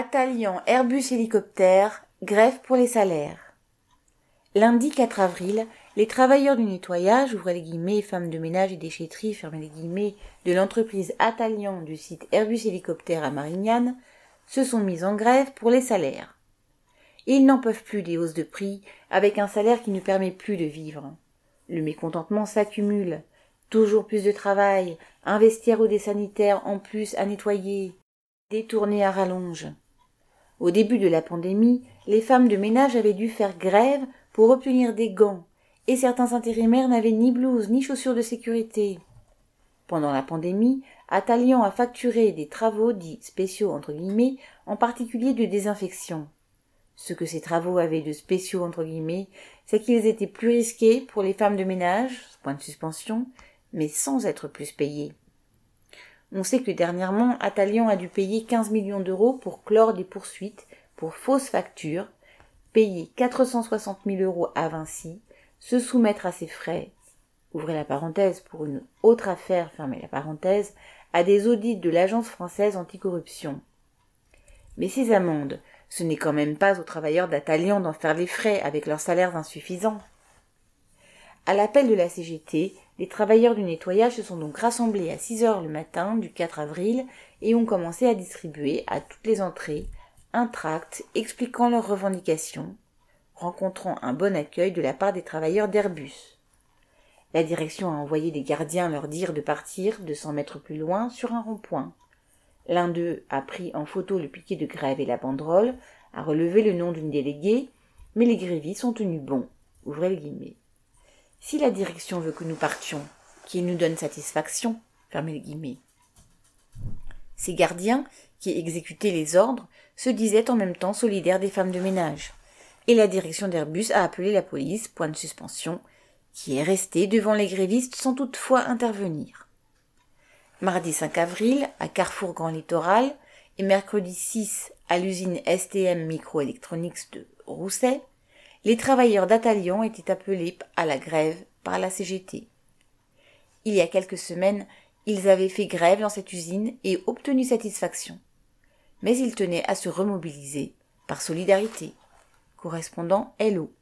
Attaliant Airbus Hélicoptère, grève pour les salaires. Lundi 4 avril, les travailleurs du nettoyage, ouvrez les guillemets, femmes de ménage et déchetterie, fermez les guillemets, de l'entreprise Attaliant du site Airbus Hélicoptère à Marignane, se sont mis en grève pour les salaires. Ils n'en peuvent plus des hausses de prix, avec un salaire qui ne permet plus de vivre. Le mécontentement s'accumule. Toujours plus de travail, un vestiaire ou des sanitaires en plus à nettoyer, détourné à rallonge. Au début de la pandémie, les femmes de ménage avaient dû faire grève pour obtenir des gants, et certains intérimaires n'avaient ni blouse ni chaussures de sécurité. Pendant la pandémie, Attalion a facturé des travaux dits spéciaux entre guillemets, en particulier de désinfection. Ce que ces travaux avaient de spéciaux entre guillemets, c'est qu'ils étaient plus risqués pour les femmes de ménage, point de suspension, mais sans être plus payés. On sait que dernièrement, Attalion a dû payer 15 millions d'euros pour clore des poursuites pour fausses factures, payer 460 000 euros à Vinci, se soumettre à ses frais, ouvrez la parenthèse pour une autre affaire, fermez la parenthèse, à des audits de l'Agence française anticorruption. Mais ces amendes, ce n'est quand même pas aux travailleurs d'Attalion d'en faire les frais avec leurs salaires insuffisants. À l'appel de la CGT, les travailleurs du nettoyage se sont donc rassemblés à 6 heures le matin du 4 avril et ont commencé à distribuer à toutes les entrées un tract expliquant leurs revendications, rencontrant un bon accueil de la part des travailleurs d'Airbus. La direction a envoyé des gardiens leur dire de partir de cent mètres plus loin sur un rond-point. L'un d'eux a pris en photo le piquet de grève et la banderole, a relevé le nom d'une déléguée, mais les grévistes ont tenu bon. Ouvrez les guillemets. Si la direction veut que nous partions, qu'il nous donne satisfaction, fermez les guillemets. Ces gardiens, qui exécutaient les ordres, se disaient en même temps solidaires des femmes de ménage. Et la direction d'Airbus a appelé la police, point de suspension, qui est restée devant les grévistes sans toutefois intervenir. Mardi 5 avril, à Carrefour Grand Littoral, et mercredi 6 à l'usine STM Microelectronics de Rousset, les travailleurs d'Atalion étaient appelés à la grève par la CGT. Il y a quelques semaines, ils avaient fait grève dans cette usine et obtenu satisfaction. Mais ils tenaient à se remobiliser par solidarité. Correspondant Hello.